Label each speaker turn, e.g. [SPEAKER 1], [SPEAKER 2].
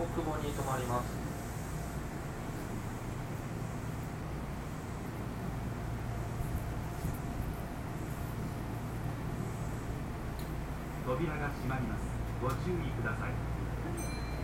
[SPEAKER 1] 久保に停まります。
[SPEAKER 2] 扉が閉まります。ご注意ください。